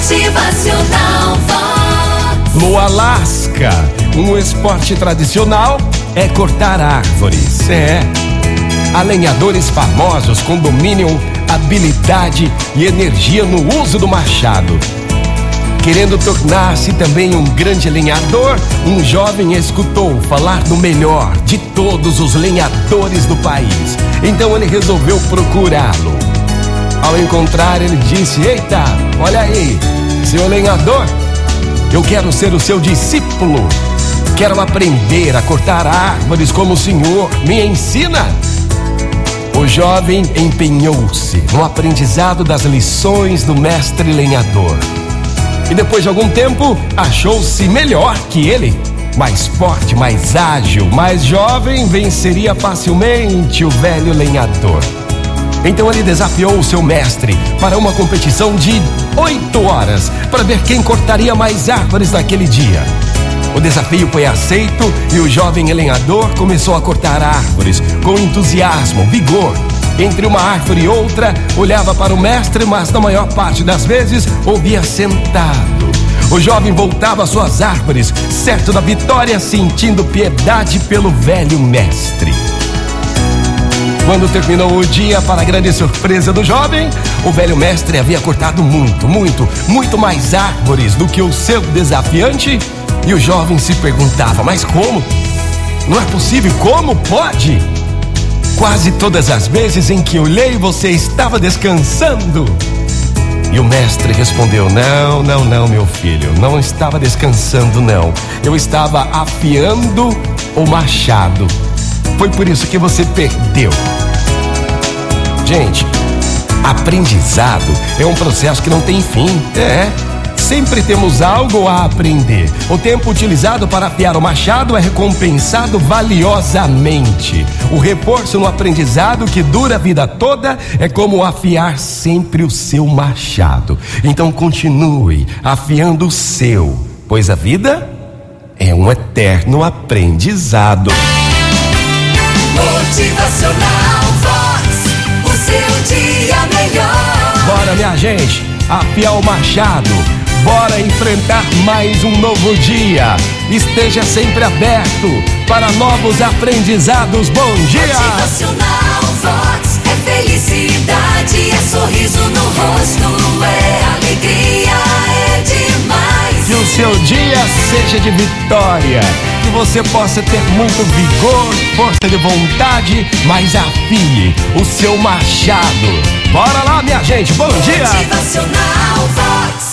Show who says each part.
Speaker 1: Motivacional Vox.
Speaker 2: No Alasca, um esporte tradicional é cortar árvores. É. Há lenhadores famosos com domínio, habilidade e energia no uso do machado. Querendo tornar-se também um grande lenhador, um jovem escutou falar do melhor de todos os lenhadores do país. Então ele resolveu procurá-lo. Encontrar, ele disse: Eita, olha aí, seu lenhador, eu quero ser o seu discípulo. Quero aprender a cortar árvores como o senhor me ensina. O jovem empenhou-se no aprendizado das lições do mestre lenhador. E depois de algum tempo, achou-se melhor que ele. Mais forte, mais ágil, mais jovem, venceria facilmente o velho lenhador. Então ele desafiou o seu mestre para uma competição de oito horas para ver quem cortaria mais árvores naquele dia. O desafio foi aceito e o jovem lenhador começou a cortar árvores com entusiasmo, vigor. Entre uma árvore e outra, olhava para o mestre, mas na maior parte das vezes ouvia sentado. O jovem voltava às suas árvores, certo da vitória, sentindo piedade pelo velho mestre. Quando terminou o dia, para grande surpresa do jovem, o velho mestre havia cortado muito, muito, muito mais árvores do que o seu desafiante. E o jovem se perguntava: Mas como? Não é possível, como pode? Quase todas as vezes em que olhei, você estava descansando. E o mestre respondeu: Não, não, não, meu filho, não estava descansando, não. Eu estava afiando o machado. Foi por isso que você perdeu. Gente, aprendizado é um processo que não tem fim. É. Sempre temos algo a aprender. O tempo utilizado para afiar o machado é recompensado valiosamente. O reforço no aprendizado que dura a vida toda é como afiar sempre o seu machado. Então continue afiando o seu, pois a vida é um eterno aprendizado.
Speaker 1: Motivacional Vox. O seu dia melhor.
Speaker 2: Bora, minha gente, afiar o machado. Bora enfrentar mais um novo dia. Esteja sempre aberto para novos aprendizados. Bom dia!
Speaker 1: Motivacional Vox. É felicidade, é sorriso no rosto, é alegria, é demais.
Speaker 2: Que o seu dia seja de vitória que você possa ter muito vigor, força de vontade, mas afie o seu machado. Bora lá, minha gente, bom dia!
Speaker 1: Motivacional Vox.